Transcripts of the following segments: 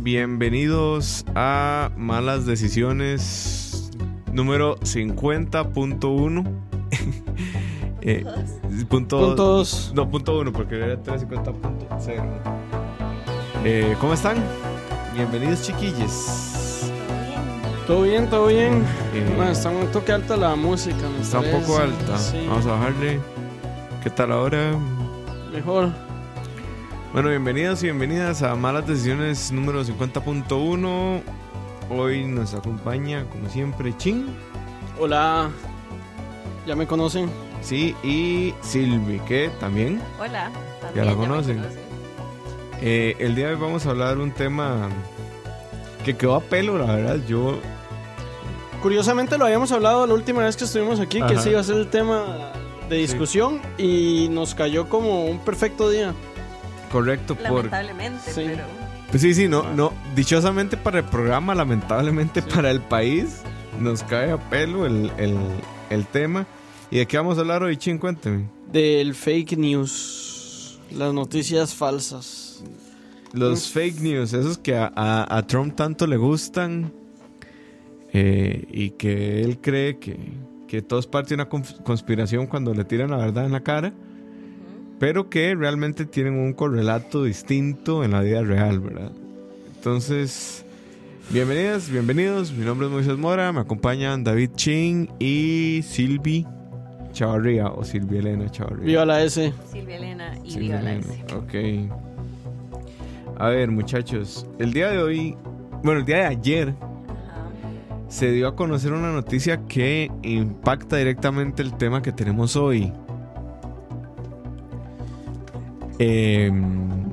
Bienvenidos a Malas Decisiones número 50.1. eh, punto, Puntos. No, punto uno, porque era 350.0. Eh, ¿Cómo están? Bienvenidos, chiquillos. Todo bien, todo bien. Eh, Bueno, está un toque alta la música. me está un parece. poco alta. Sí, Vamos a bajarle. ¿Qué tal ahora? mejor. Bueno, bienvenidos y bienvenidas a Malas Decisiones número 50.1. Hoy nos acompaña, como siempre, Chin, Hola. ¿Ya me conocen? sí, y Silvi, que también. Hola. Ya la También conocen. Eh, el día de hoy vamos a hablar de un tema que quedó a pelo, la verdad. Yo, Curiosamente lo habíamos hablado la última vez que estuvimos aquí, que ese iba a ser el tema de discusión y nos cayó como un perfecto día. Correcto, por. Lamentablemente, Sí. pero Pues sí, sí, no, no. Dichosamente para el programa, lamentablemente Sí. para el país, nos cae a pelo el, el, el tema. ¿Y de qué vamos a hablar hoy, Chin? Cuénteme. Del fake news. Las noticias falsas. Los fake news, esos que a, a- a Trump tanto le gustan eh, y que él cree que, que todo es parte de una conspiración cuando le tiran la verdad en la cara, pero que realmente tienen un correlato distinto en la vida real, ¿verdad? Entonces, bienvenidas, bienvenidos. Mi nombre es Moisés Mora, me acompañan David Chin y Silvi Chavarría o Silvia Elena Chavarría. Viva la S. Silvia Elena y Sí, Viva la S. Ok. A ver, muchachos. El día de hoy, bueno, el día de ayer, Ajá. se dio a conocer una noticia que impacta directamente el tema que tenemos hoy. Em,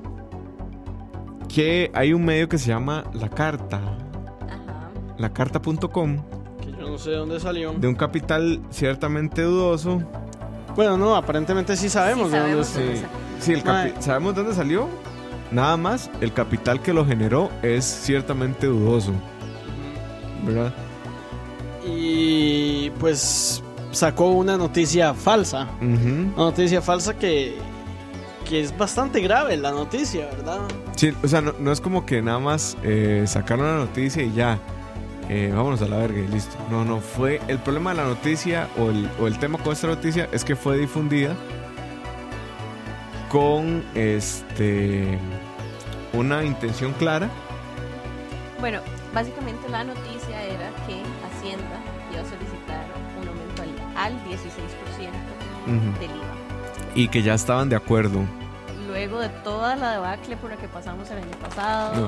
que hay un medio que se llama La Carta, Ajá. lacarta.com, Que yo no sé de dónde salió. de un capital ciertamente dudoso. Bueno, no, aparentemente sí sabemos Sí, de dónde Sí, salió. sí, el capi- Mae. ¿sabemos dónde salió? Nada más, el capital que lo generó es ciertamente dudoso, ¿verdad? Y pues sacó una noticia falsa. Una noticia falsa que, que es bastante grave la noticia, ¿verdad? Sí, o sea, no, no es como que nada más eh, sacaron la noticia y ya, eh, vámonos a la verga y listo. No, no, fue el problema de la noticia o el, o el tema con esta noticia es que fue difundida con este una intención clara. Bueno, básicamente la noticia era que Hacienda iba a solicitar un aumento al, al 16% Ujú. del IVA. Y que ya estaban de acuerdo. Luego de toda la debacle por la que pasamos el año pasado, No.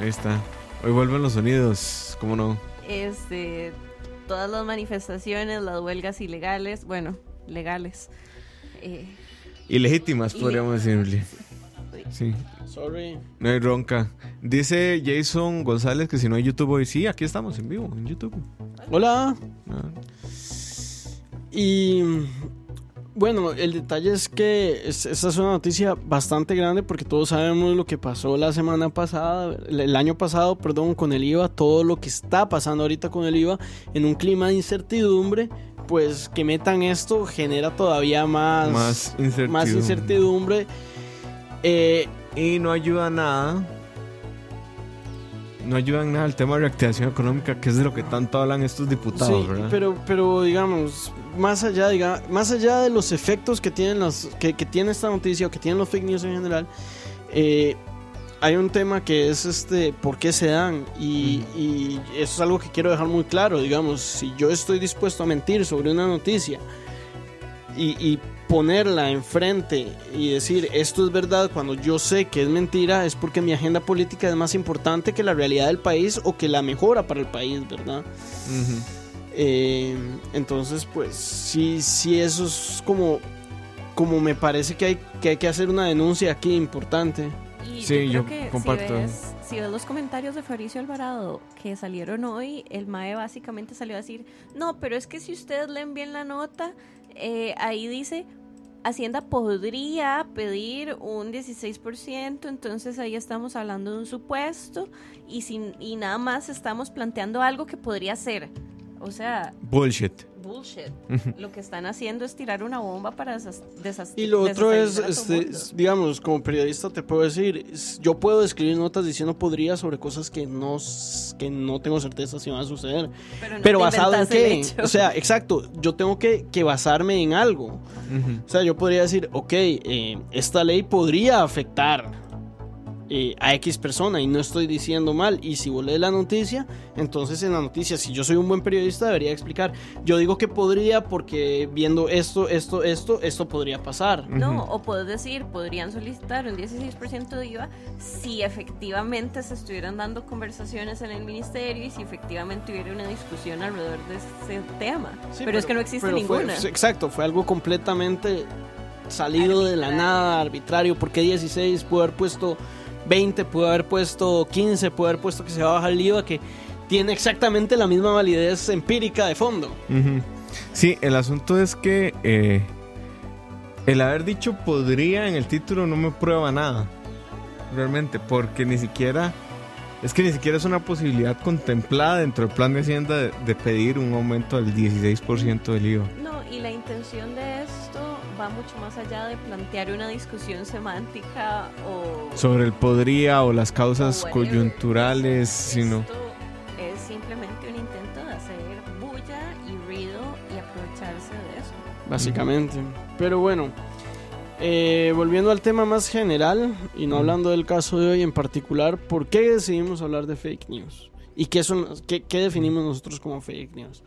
Ahí está. Hoy vuelven los sonidos, ¿cómo no? este, todas las manifestaciones, las huelgas ilegales, bueno, legales. eh, Ilegítimas, podríamos decirle. Sí, Sorry. no hay ronca. Dice Jason González que si no hay YouTube hoy, sí, aquí estamos en vivo, en YouTube. Hola. Ah. Y bueno, el detalle es que es- esta es una noticia bastante grande porque todos sabemos lo que pasó la semana pasada, el- año pasado, perdón, con el IVA, todo lo que está pasando ahorita con el IVA en un clima de incertidumbre, pues que metan esto genera todavía más, Más incertidumbre. más incertidumbre. Eh, Y no ayuda nada. No ayuda en nada el tema de reactivación económica, que es de lo que tanto hablan estos diputados, sí, ¿verdad? pero, pero digamos, más allá, diga, más allá de los efectos que tienen las, que, que tiene esta noticia o que tienen los fake news en general, eh, hay un tema que es este, ¿por qué se dan? Y, y eso es algo que quiero dejar muy claro, digamos, si yo estoy dispuesto a mentir sobre una noticia y, y ponerla enfrente y decir esto es verdad cuando yo sé que es mentira, es porque mi agenda política es más importante que la realidad del país o que la mejora para el país, ¿verdad? Eh, entonces, pues sí, sí, eso es como, como me parece que hay, que hay que hacer una denuncia aquí importante. Y Sí, yo, yo creo que comparto. Si ves, si ves los comentarios de Fabricio Alvarado que salieron hoy, el MAE básicamente salió a decir, no, pero es que si ustedes leen bien la nota, eh, ahí dice, Hacienda podría pedir un 16%, entonces ahí estamos hablando de un supuesto y, sin, y nada más estamos planteando algo que podría ser. O sea, Bullshit. Bullshit. Lo que están haciendo es tirar una bomba para desas- desas- Y lo otro es, este, digamos, como periodista te puedo decir, yo puedo escribir notas diciendo podría sobre cosas que no, que no tengo certeza si van a suceder. Pero, no Pero te basado en qué? O sea, exacto, yo tengo que, que basarme en algo. O sea, yo podría decir, ok, eh, esta ley podría afectar eh, a X persona y no estoy diciendo mal. Y si vos lees la noticia, entonces en la noticia, si yo soy un buen periodista, debería explicar. Yo digo que podría porque viendo esto, esto, esto, esto podría pasar. No, o puedes decir, podrían solicitar un 16% de IVA si efectivamente se estuvieran dando conversaciones en el ministerio y si efectivamente hubiera una discusión alrededor de ese tema. Sí, pero, es que no existe ninguna. fue- exacto, fue algo completamente salido de la nada, arbitrario. Porque 16 pudo haber puesto 20, pudo haber puesto 15, pudo haber puesto que se va a bajar el IVA, que tiene exactamente la misma validez empírica de fondo. Sí, el asunto es que eh, el haber dicho podría en el título no me prueba nada. Realmente, porque ni siquiera. Es que ni siquiera es una posibilidad contemplada dentro del plan de Hacienda de, de pedir un aumento del 16% del IVA. No, y la intención de esto va mucho más allá de plantear una discusión semántica o... Sobre el podría o las causas coyunturales, Esto- sino. esto es simplemente un intento de hacer bulla y ruido y aprovecharse de eso. Básicamente. Pero bueno, eh, volviendo al tema más general y no hablando del caso de hoy en particular, ¿por qué decidimos hablar de fake news? ¿Y qué, son, qué, qué definimos nosotros como fake news?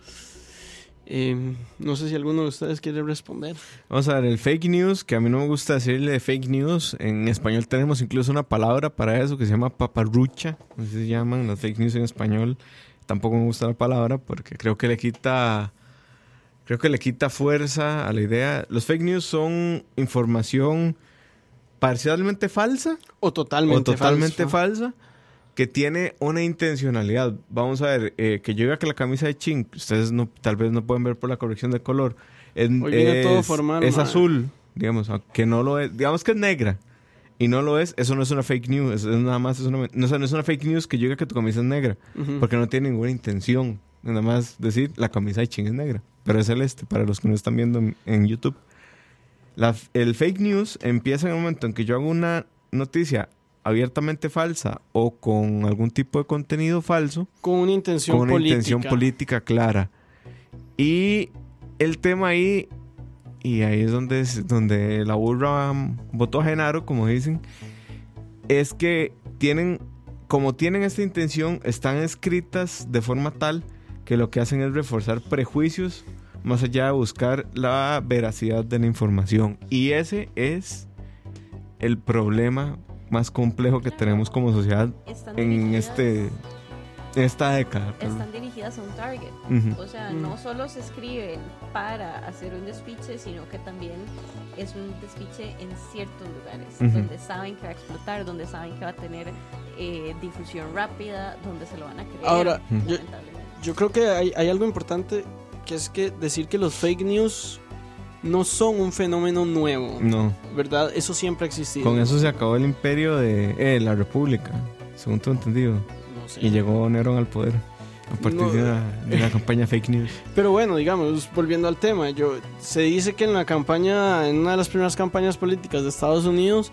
Eh, no sé si alguno de ustedes quiere responder. Vamos a ver, el fake news, que a mí no me gusta decirle fake news. En español tenemos incluso una palabra para eso que se llama paparrucha. Así se llaman las fake news en español. Tampoco me gusta la palabra porque creo que le quita. Creo que le quita fuerza a la idea. Los fake news son información parcialmente falsa O totalmente, o totalmente falso. falsa que tiene una intencionalidad. Vamos a ver, eh, que yo diga que la camisa de Chink, ustedes no, tal vez no pueden ver por la corrección de color, es, Hoy viene todo es- formal, es azul, digamos, aunque no lo es, digamos que es negra y no lo es, eso no es una fake news, es nada más, es una, no, o sea, no es una fake news que yo diga que tu camisa es negra, Ujú. porque no tiene ninguna intención, nada más decir la camisa de Chink es negra, pero es celeste, para los que no están viendo en, en YouTube. La- el fake news empieza en el momento en que yo hago una noticia abiertamente falsa o con algún tipo de contenido falso Con una intención con una política. intención política clara. Y el tema ahí, y ahí es donde, es- donde la burra votó a Genaro, como dicen, es que tienen, como tienen esta intención, están escritas de forma tal que lo que hacen es reforzar prejuicios más allá de buscar la veracidad de la información. Y ese es el problema más complejo que tenemos como sociedad en este esta década. Están dirigidas a un target. O sea, Mm. no solo se escriben para hacer un despiche, sino que también es un despiche en ciertos lugares, donde saben que va a explotar, donde saben que va a tener eh, difusión rápida, donde se lo van a creer. Ahora, yo- lamentablemente. Yo creo que hay, hay algo importante que es que decir que los fake news no son un fenómeno nuevo, No, ¿verdad? Eso siempre ha existido. con eso se acabó el imperio de eh, la República, según tengo entendido. No sé. Y llegó Nerón al poder a partir No. de, la, de la campaña fake news. Pero bueno, digamos, volviendo al tema, yo se dice que en la campaña, en una de las primeras campañas políticas de Estados Unidos,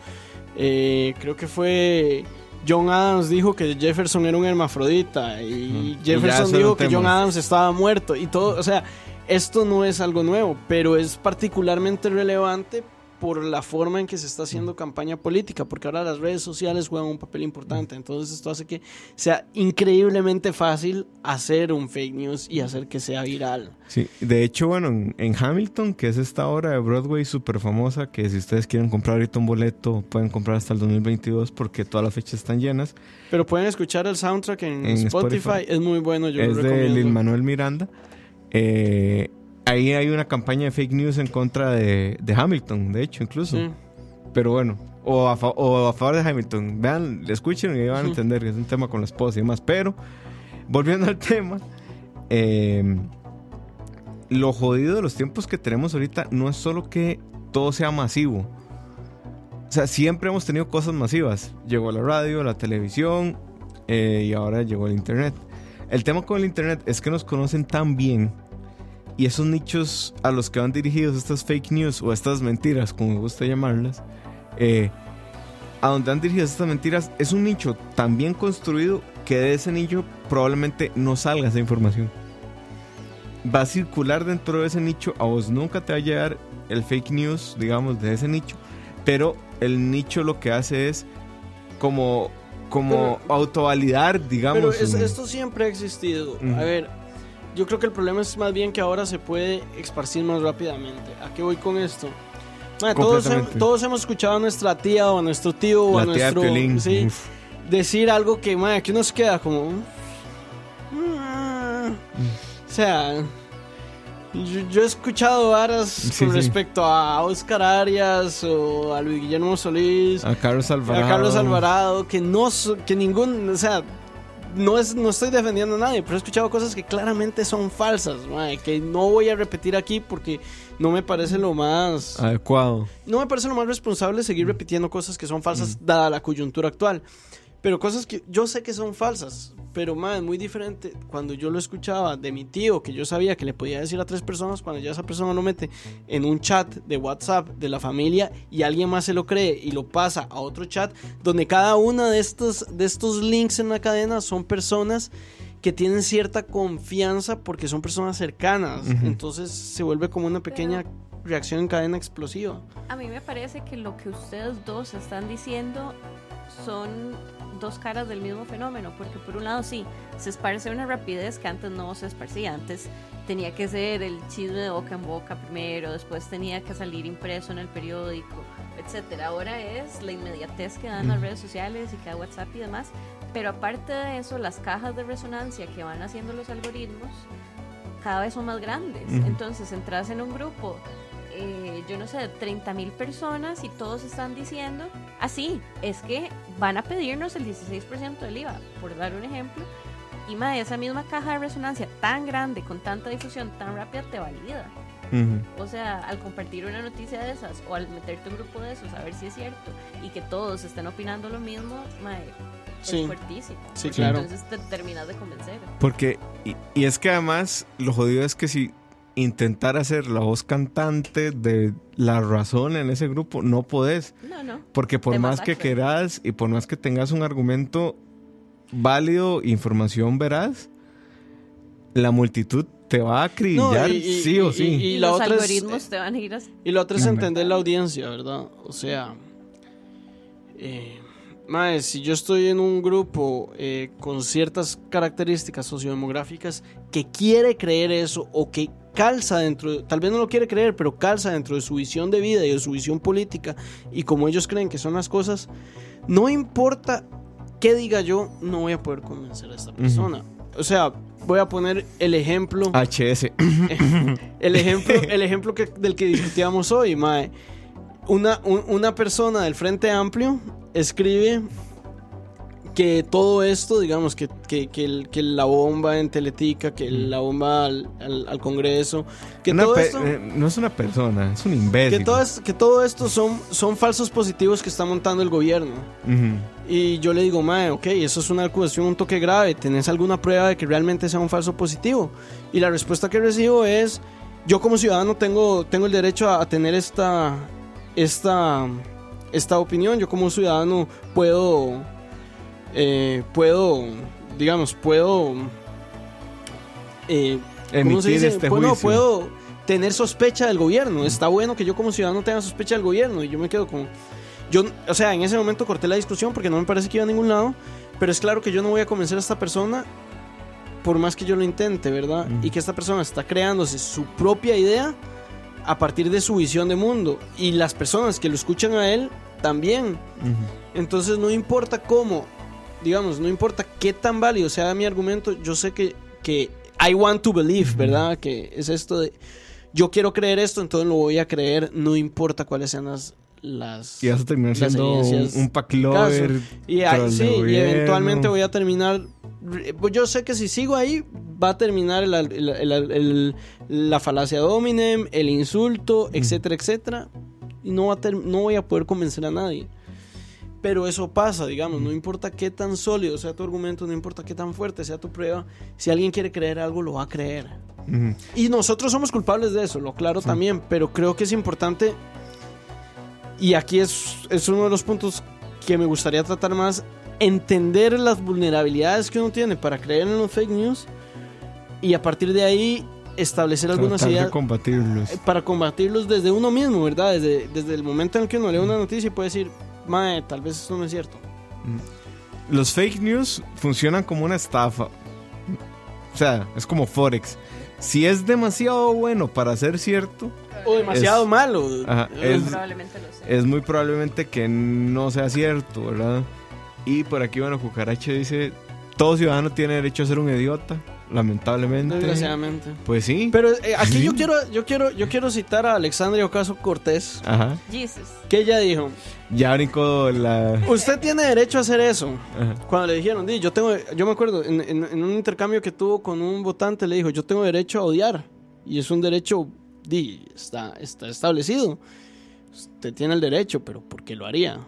eh, creo que fue John Adams dijo que Jefferson era un hermafrodita y Jefferson dijo que. John Adams estaba muerto y todo, o sea, esto no es algo nuevo, pero es particularmente relevante por la forma en que se está haciendo campaña política, porque ahora las redes sociales juegan un papel importante. Entonces esto hace que sea increíblemente fácil hacer un fake news y hacer que sea viral. Sí, de hecho, bueno, en, en Hamilton, que es esta obra de Broadway súper famosa, que si ustedes quieren comprar ahorita un boleto, pueden comprar hasta el 2022 porque todas las fechas están llenas. Pero pueden escuchar el soundtrack en, En Spotify. Spotify. es muy bueno, yo es lo de recomiendo. Lin Manuel Miranda. Eh, ahí hay una campaña de fake news en contra de, de Hamilton, de hecho, incluso. Sí. Pero bueno, o a, fa- o a favor de Hamilton. Vean, escuchen y van a entender que es un tema con la esposa y demás. Pero, volviendo al tema, eh, lo jodido de los tiempos que tenemos ahorita no es solo que todo sea masivo. O sea, siempre hemos tenido cosas masivas. Llegó la radio, la televisión eh, y ahora llegó el internet. El tema con el internet es que nos conocen tan bien y esos nichos a los que van dirigidos estas fake news o estas mentiras, como me gusta llamarlas, eh, a donde han dirigido estas mentiras, es un nicho tan bien construido que de ese nicho probablemente no salga esa información. Va a circular dentro de ese nicho, a vos nunca te va a llegar el fake news, digamos, de ese nicho, pero el nicho lo que hace es como, como autovalidar, digamos. Pero es- esto siempre ha existido. Ujú. A ver, yo creo que el problema es más bien que ahora se puede esparcir más rápidamente. ¿A qué voy con esto? Todos, hem- todos hemos escuchado a nuestra tía o a nuestro tío o a la tía de nuestro Piolín. sí, Uf. decir algo que, ma, que uno se queda como... "Mm". O sea, yo, yo he escuchado varas Sí, con sí. respecto a Oscar Arias o a Luis Guillermo Solís A Carlos Alvarado. a Carlos Alvarado, que no, que ningún, o sea, no es, no estoy defendiendo a nadie, pero he escuchado cosas que claramente son falsas, mae, que no voy a repetir aquí porque no me parece lo más, Adecuado. no me parece lo más responsable seguir repitiendo cosas que son falsas dada la coyuntura actual. Pero cosas que yo sé que son falsas, pero más muy diferente cuando yo lo escuchaba de mi tío, que yo sabía que le podía decir a tres personas, cuando ya esa persona lo mete en un chat de WhatsApp de la familia y alguien más se lo cree y lo pasa a otro chat, donde cada una de estos, de estos links en la cadena son personas que tienen cierta confianza porque son personas cercanas. Entonces se vuelve como una pequeña reacción en cadena explosiva. A mí me parece que lo que ustedes dos están diciendo son dos caras del mismo fenómeno, porque por un lado sí, se esparce una rapidez que antes no se esparcía, antes tenía que ser el chisme de boca en boca primero, después tenía que salir impreso en el periódico, etcétera. Ahora es la inmediatez que dan las redes sociales y que da WhatsApp y demás, pero aparte de eso, las cajas de resonancia que van haciendo los algoritmos cada vez son más grandes. Entonces entras en un grupo eh, yo no sé, de 30 mil personas y todos están diciendo, así, es que van a pedirnos el 16% del IVA, por dar un ejemplo, y más esa misma caja de resonancia tan grande, con tanta difusión tan rápida, te valida. Ujú. O sea, al compartir una noticia de esas o al meterte en un grupo de esos, a ver si es cierto, y que todos estén opinando lo mismo, mae, Sí. es fuertísimo. Sí, claro. Entonces te terminas de convencer. Porque, y, y es que además, lo jodido es que si intentar hacer la voz cantante de la razón en ese grupo, no podés. No, no. Porque por Te más que querás y por más que tengas un argumento válido, información veraz, la multitud te va a acribillar No, y- y- sí o y- sí. y- los otra es- algoritmos te van a ir así. Y lo otro es entender la audiencia, ¿verdad? O sea, eh, mae, si yo estoy en un grupo eh, con ciertas características sociodemográficas que quiere creer eso o que calza dentro, de- tal vez no lo quiere creer, pero calza dentro de su visión de vida y de su visión política y como ellos creen que son las cosas, no importa qué diga yo, no voy a poder convencer a esta persona. O sea, voy a poner el ejemplo. HS. El ejemplo, el ejemplo que, del que discutíamos hoy, Mae. Una, un- una persona del Frente Amplio escribe que todo esto, digamos, que, que, que el- que la bomba en Teletica, que la bomba al, al- al Congreso, que Una todo esto... eh, no es una persona, es un imbécil. Que todo, es- que todo esto son, son falsos positivos que está montando el gobierno. Y yo le digo, mae, ok, eso es una acusación, un toque grave. ¿Tenés alguna prueba de que realmente sea un falso positivo? Y la respuesta que recibo es, yo como ciudadano tengo, tengo el derecho a, a tener esta, esta, esta opinión. Yo como ciudadano puedo, eh, puedo, digamos, puedo... eh, ¿cómo se Emitir dice? este Pues no, juicio. puedo, tener sospecha del gobierno. Está bueno que yo como ciudadano tenga sospecha del gobierno y yo me quedo con... Yo, o sea, en ese momento corté la discusión porque no me parece que iba a ningún lado, pero es claro que yo no voy a convencer a esta persona por más que yo lo intente, ¿verdad? Ujú. Y que esta persona está creándose su propia idea a partir de su visión de mundo. Y las personas que lo escuchan a él también. Entonces no importa cómo, digamos, no importa qué tan válido sea mi argumento, yo sé que, que I want to believe, ¿verdad? Que es esto de, yo quiero creer esto, entonces lo voy a creer, no importa cuáles sean las... las Y vas a terminar siendo un, un pack lover. y, ahí- sí, y eventualmente voy a terminar. pues Yo sé que si sigo ahí, va a terminar el- el- la falacia dominem, el insulto, etcétera, etcétera. Y no, va a ter- no voy a poder convencer a nadie. Pero eso pasa, digamos, no importa qué tan sólido sea tu argumento, no importa qué tan fuerte sea tu prueba, si alguien quiere creer algo, lo va a creer. Y nosotros somos culpables de eso, lo claro también, pero creo que es importante, y aquí es, es uno de los puntos que me gustaría tratar más, entender las vulnerabilidades que uno tiene para creer en los fake news y a partir de ahí establecer algunas Tratar ideas combatirlos. eh, para combatirlos desde uno mismo, ¿verdad? Desde, desde el momento en que uno lee una noticia y puede decir, mae, tal vez esto no es cierto. Los fake news funcionan como una estafa. O sea, es como Forex. Si es demasiado bueno para ser cierto, O demasiado Es- malo. Ajá, es- Probablemente lo sé. es muy probablemente que no sea cierto, ¿verdad? Y por aquí, bueno, Cucaracha dice, todo ciudadano tiene derecho a ser un idiota, lamentablemente. Desgraciadamente. Pues sí. Pero eh, aquí Sí. yo quiero, yo quiero, yo quiero citar a Alexandria Ocasio Cortés, Ajá. Jesus. que ella dijo, Ya brincó la... usted tiene derecho a hacer eso. Ajá. Cuando le dijeron, "Di, yo tengo, yo me acuerdo, en, en- en un intercambio que tuvo con un votante, le dijo, yo tengo derecho a odiar. Y es un derecho, di, está, está establecido. Usted tiene el derecho, pero ¿por qué lo haría?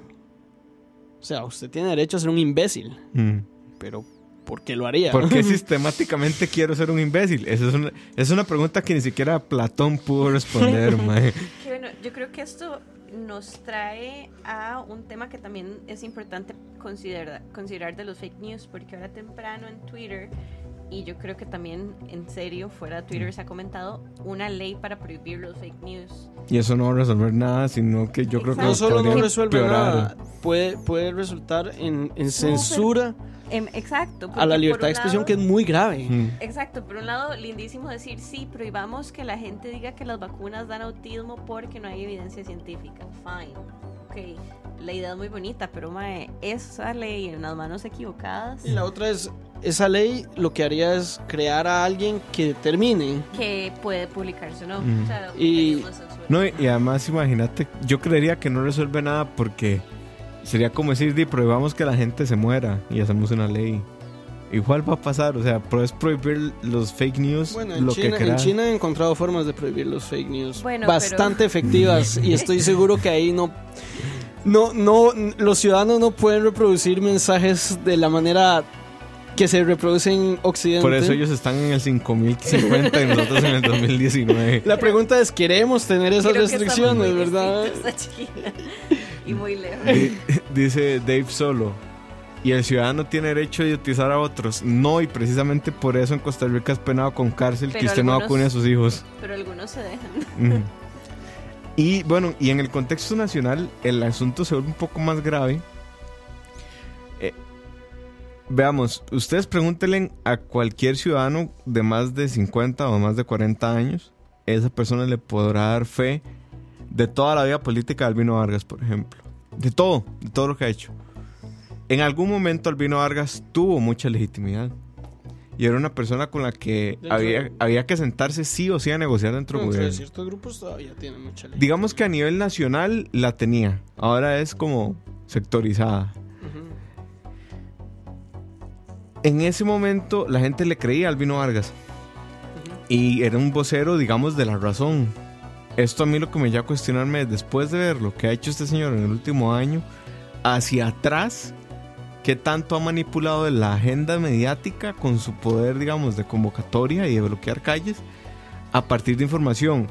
O sea, usted tiene derecho a ser un imbécil, Mm. pero ¿por qué lo haría? ¿Por qué sistemáticamente quiero ser un imbécil? Esa es una, es una pregunta que ni siquiera Platón pudo responder, mae. Bueno, yo creo que esto nos trae a un tema que también es importante considerar, considerar de los fake news, porque ahora temprano en Twitter, y yo creo que también en serio fuera de Twitter se ha comentado una ley para prohibir los fake news. Y eso no va a resolver nada, sino que yo creo que No solo no resuelve empeorar. nada, puede, puede resultar en, en censura Em, exacto. a la libertad de expresión lado- que es muy grave. Mm. Exacto, por un lado, lindísimo decir, sí, prohibamos que la gente diga que las vacunas dan autismo porque no hay evidencia científica. Fine. Ok, la idea es muy bonita, pero mae, esa ley en las manos equivocadas, Y la otra es, esa ley lo que haría es crear a alguien que determine. que puede publicarse o no. Mm. O sea, un Y-. No, y, y además imagínate, yo creería que no resuelve nada porque sería como decir, di, prohibamos que la gente se muera y hacemos una ley. Igual va a pasar, o sea, pero es prohibir los fake news, Bueno, en lo China, que en. China he encontrado formas de prohibir los fake news Bueno, bastante efectivas y estoy seguro que ahí no, no, no, los ciudadanos no pueden reproducir mensajes de la manera que se reproducen en Occidente. Por eso ellos están en el 5050 y nosotros en el 2019. La pregunta es, ¿queremos tener esas Creo que restricciones, muy verdad? a China. y muy lejos. Di- Dice Dave Solo. Y el ciudadano tiene derecho de idiotizar a otros. No, y precisamente por eso en Costa Rica es penado con cárcel que Pero usted no algunos- vacune a sus hijos. Pero algunos se dejan. Ujú. Y bueno, y en el contexto nacional, el asunto se vuelve un poco más grave. Eh, veamos, ustedes pregúntenle a cualquier ciudadano de más de 50 o más de 40 años, esa persona le podrá dar fe de toda la vida política de Albino Vargas, por ejemplo. De todo, de todo lo que ha hecho. En algún momento Albino Vargas tuvo mucha legitimidad. Y era una persona con la que había, había que sentarse sí o sí a negociar dentro del gobierno. ciertos grupos todavía tienen mucha ley. Digamos que a nivel nacional la tenía. Ahora es como sectorizada. En ese momento la gente le creía a Albino Vargas. Y era un vocero, digamos, de la razón. Esto a mí lo que me lleva a cuestionarme es, después de ver lo que ha hecho este señor en el último año, hacia atrás, qué tanto ha manipulado la agenda mediática con su poder, digamos, de convocatoria y de bloquear calles a partir de información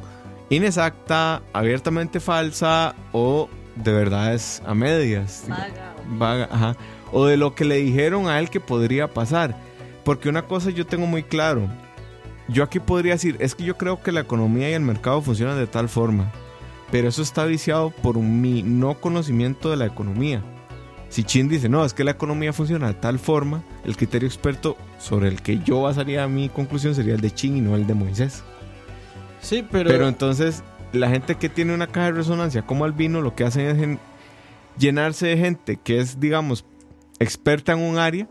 inexacta, abiertamente falsa o de verdades a medias. Vaga. Vaga, ajá. O de lo que le dijeron a él que podría pasar. Porque una cosa yo tengo muy claro. yo aquí podría decir, es que yo creo que la economía y el mercado funcionan de tal forma, pero eso está viciado por mi no conocimiento de la economía. Si Chin dice, no, es que la economía funciona de tal forma, el criterio experto sobre el que yo basaría mi conclusión sería el de Chin y no el de Moisés. Sí, pero... Pero entonces, la gente que tiene una caja de resonancia como Albino, lo que hacen es llenarse de gente que es, digamos, experta en un área,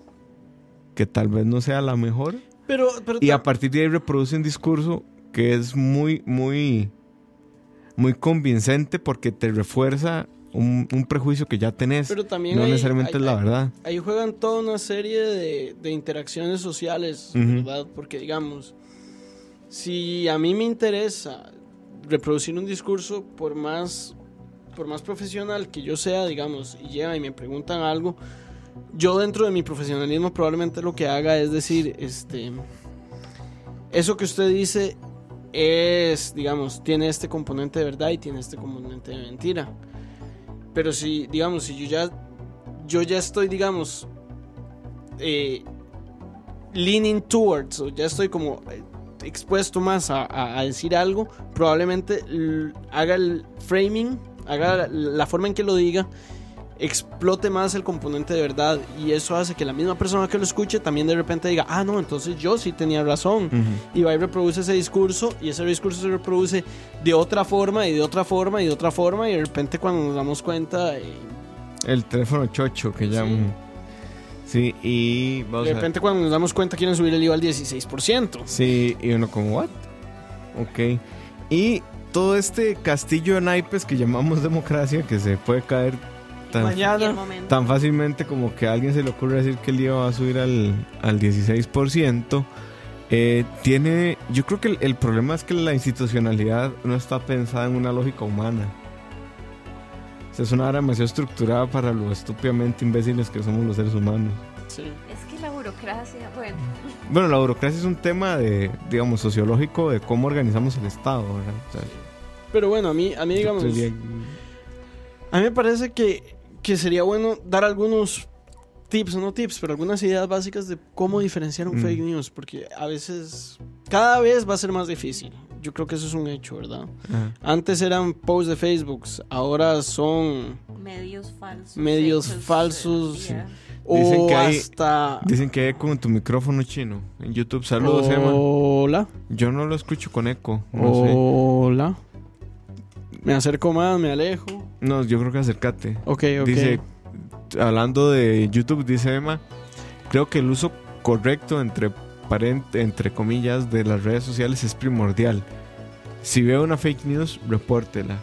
que tal vez no sea la mejor, pero, pero y a partir de ahí reproduce un discurso que es muy, muy, muy convincente porque te refuerza un, un prejuicio que ya tenés. Pero también no hay- necesariamente hay- es la verdad. ahí juegan toda una serie de, de interacciones sociales. ¿verdad? Porque digamos, si a mí me interesa reproducir un discurso, por más, por más profesional que yo sea, digamos, y llega y me preguntan algo, yo dentro de mi profesionalismo probablemente lo que haga es decir, este, eso que usted dice es, digamos, tiene este componente de verdad y tiene este componente de mentira. Pero si, digamos, si yo ya, yo ya estoy, digamos, eh, leaning towards, o ya estoy como eh, expuesto más a, decir algo, probablemente haga el framing, haga la forma en que lo diga, explote más el componente de verdad y eso hace que la misma persona que lo escuche también de repente diga, ah, no, entonces yo sí tenía razón. Y va y reproduce ese discurso y ese discurso se reproduce de otra forma y de otra forma y de otra forma y de repente cuando nos damos cuenta, eh, El teléfono chocho que llaman. Sí, y vamos de repente cuando nos damos cuenta quieren subir el IVA al 16%. Sí, y uno como, ¿what? Ok. Y todo este castillo de naipes que llamamos democracia, que se puede caer tan, Mañana, fácilmente como que a alguien se le ocurre decir que el IVA va a subir al, al 16%, eh, tiene, yo creo que el, el problema es que la institucionalidad no está pensada en una lógica humana. O sea, es una área demasiado estructurada para lo estúpidamente imbéciles que somos los seres humanos. sí. Es que la burocracia, bueno, Bueno, la burocracia es un tema de, digamos, sociológico de cómo organizamos el Estado, ¿verdad? O sea, Pero bueno, a mí, a mí digamos, a mí me parece que, que sería bueno dar algunos tips, no tips, pero algunas ideas básicas de cómo diferenciar un Mm. fake news, porque a veces, cada vez va a ser más difícil. Yo creo que eso es un hecho, ¿verdad? Ajá. Antes eran posts de Facebook, ahora son medios falsos. Medios hechos, falsos. eh, Dicen o que hay- hasta Dicen que hay eco en tu micrófono chino. En YouTube, saludos, Oh. Emma. Hola. Yo no lo escucho con eco. No sé. Me acerco más, me alejo. No, yo creo que acércate. Ok, ok. Dice, hablando de YouTube, dice Emma, creo que el uso correcto entre entre comillas de las redes sociales es primordial. Si veo una fake news, repórtela.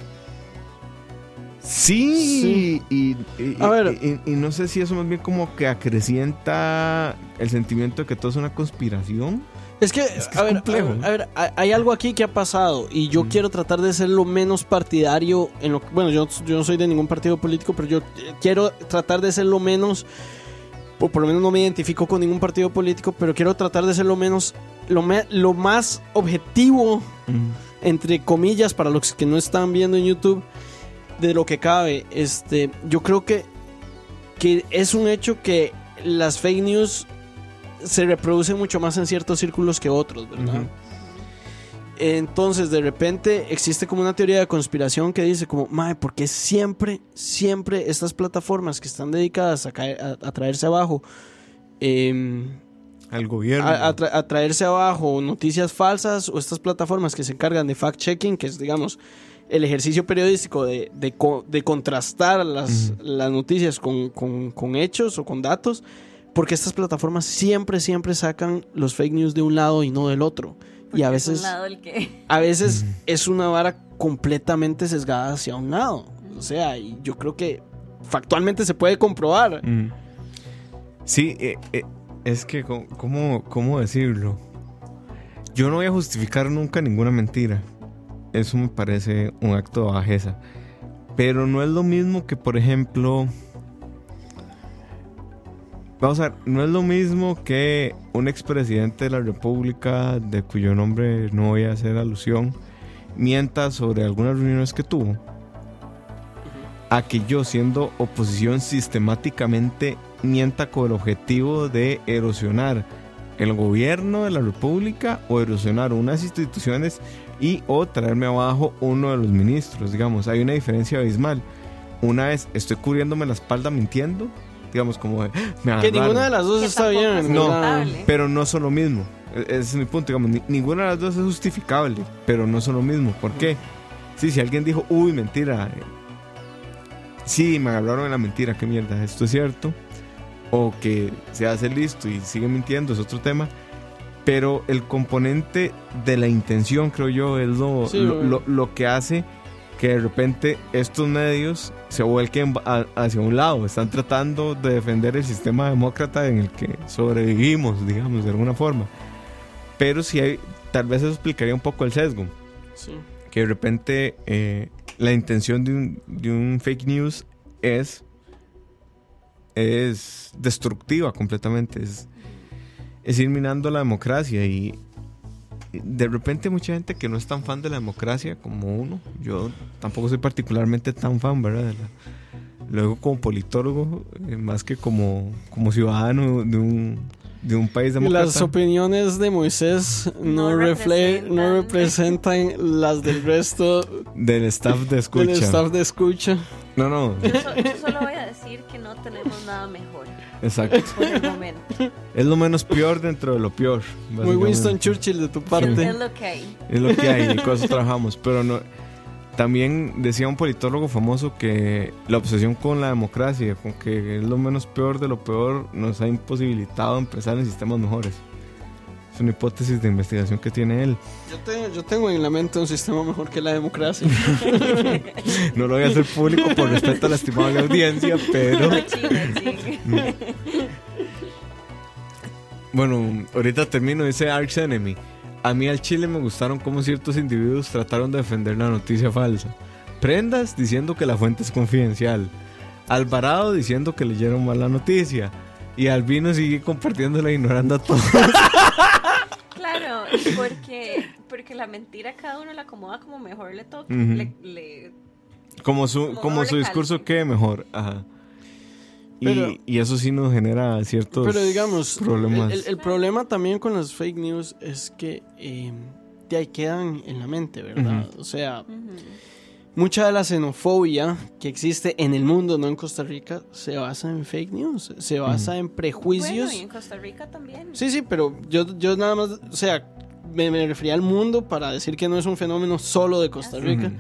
Sí, Y, y- A ver. y- no sé si eso más bien como que acrecienta el sentimiento de que todo es una conspiración. Es que, Es que a, es ver, a ver, hay- algo aquí que ha pasado y yo Mm. quiero tratar de ser lo menos partidario en lo bueno, yo, yo no soy de ningún partido político, pero yo eh, quiero tratar de ser lo menos o por lo menos no me identifico con ningún partido político, pero quiero tratar de ser lo menos lo, me- lo más objetivo entre comillas para los que no están viendo en YouTube de lo que cabe. Este, yo creo que que es un hecho que las fake news se reproducen mucho más en ciertos círculos que otros, ¿verdad? Entonces, de repente existe como una teoría de conspiración que dice como, mae, ¿por qué siempre, siempre estas plataformas que están dedicadas a, caer- a, a traerse abajo, em, Al gobierno. a, a tra- a traerse abajo noticias falsas o estas plataformas que se encargan de fact-checking, que es, digamos, el ejercicio periodístico de, de de contrastar las, las noticias con, con- con hechos o con datos, porque estas plataformas siempre, siempre sacan los fake news de un lado y no del otro. Y a porque es un veces, lado el que a veces es una vara completamente sesgada hacia un lado. O sea, y yo creo que factualmente se puede comprobar. Mm. Sí, eh, eh, es que, ¿cómo, ¿cómo decirlo? Yo no voy a justificar nunca ninguna mentira. Eso me parece un acto de bajeza. Pero no es lo mismo que, por ejemplo... Vamos a ver, no es lo mismo que un expresidente de la República, de cuyo nombre no voy a hacer alusión, mienta sobre algunas reuniones que tuvo, a que yo siendo oposición sistemáticamente mienta con el objetivo de erosionar el gobierno de la república o erosionar unas instituciones y o traerme abajo uno de los ministros, digamos, hay una diferencia abismal. Una es, estoy cubriéndome la espalda mintiendo, digamos, como de, "Ah, me Que agarraron". ninguna de las dos Que está tampoco es bien. No. Pero no son lo mismo. E- Ese es mi punto, digamos, ni- ninguna de las dos es justificable, pero no son lo mismo. ¿Por qué? Sí, si alguien dijo, uy, mentira, eh, sí, me agarraron en la mentira, qué mierda, esto es cierto, o que se hace listo y sigue mintiendo, es otro tema. Pero el componente de la intención, creo yo, es lo, Sí, lo, güey. lo- lo que hace que de repente estos medios se vuelquen a- hacia un lado. Están tratando de defender el sistema demócrata en el que sobrevivimos, digamos, de alguna forma. Pero si hay, tal vez eso explicaría un poco el sesgo. Sí. Que de repente eh, la intención de un, de un fake news es, es destructiva completamente. Es, es ir minando la democracia y de repente mucha gente que no es tan fan de la democracia como uno, yo tampoco soy particularmente tan fan, ¿verdad? Luego como politólogo, eh, más que como, como ciudadano de un, de un país Y demócrata. las opiniones de Moisés no, No refle- no representan. representan las del resto del staff de escucha. del staff de escucha. No, no, Yo, so- yo solo voy a decir que no tenemos nada mejor exacto. por el momento. Es lo menos peor dentro de lo peor. Muy. Winston Churchill de tu Es parte. lo que hay. Es lo que hay, y con eso trabajamos. Pero no. También decía un politólogo famoso que la obsesión con la democracia, con que es lo menos peor de lo peor, nos ha imposibilitado empezar en sistemas mejores. Es una hipótesis de investigación que tiene él. Yo, te- yo tengo en la mente un sistema mejor que la democracia. No lo voy a hacer público por respeto a la estimable audiencia, pero bueno, ahorita termino, dice Arch Enemy. A mí al Chile me gustaron cómo ciertos individuos trataron de defender la noticia falsa. Prendas diciendo que la fuente es confidencial. Alvarado diciendo que leyeron mal la noticia. Y Albino sigue compartiéndola ignorando a todos. Claro, porque, porque la mentira cada uno la acomoda como mejor le le- Como su, Como su discurso quede mejor. Ajá. Y, Pero- y eso sí nos genera ciertos Pero digamos, problemas. El, el- el problema también con las fake news es que eh, de ahí quedan en la mente, ¿verdad? O sea. Mucha de la xenofobia que existe en el mundo, no en Costa Rica, se basa en fake news, se basa en prejuicios. Bueno, y en Costa Rica también. Sí, sí, pero yo, yo nada más, o sea, me, me refería al mundo para decir que no es un fenómeno solo de Costa Rica. Ujú.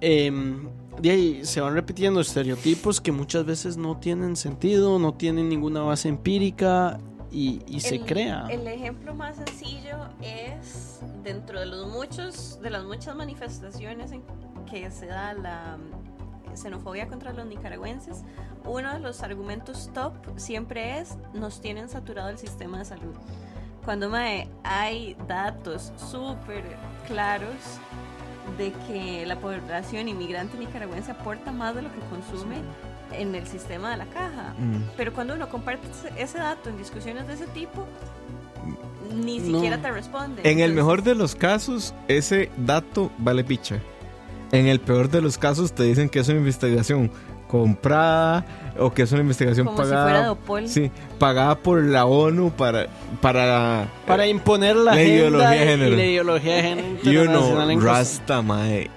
Em, de ahí se van repitiendo estereotipos que muchas veces no tienen sentido, no tienen ninguna base empírica y, y se El- crea. El ejemplo más sencillo es dentro de los muchos, de las muchas manifestaciones en que se da la mm, xenofobia contra los nicaragüenses, uno de los argumentos top siempre es nos tienen saturado el sistema de salud. Cuando mae, hay datos súper claros de que la población inmigrante nicaragüense aporta más de lo que consume en el sistema de la caja. Mm. Pero cuando uno comparte ese- dato en discusiones de ese tipo, ni No. siquiera te responden. En el Entonces, mejor de los casos, ese dato vale picha. En el peor de los casos, te dicen que es una investigación comprada o que es una investigación como si pagada. fuera Dopol. Sí, pagada por la ONU para, para Para imponer la, La ideología de y- género. y la ideología de género you know, Rasta, mae.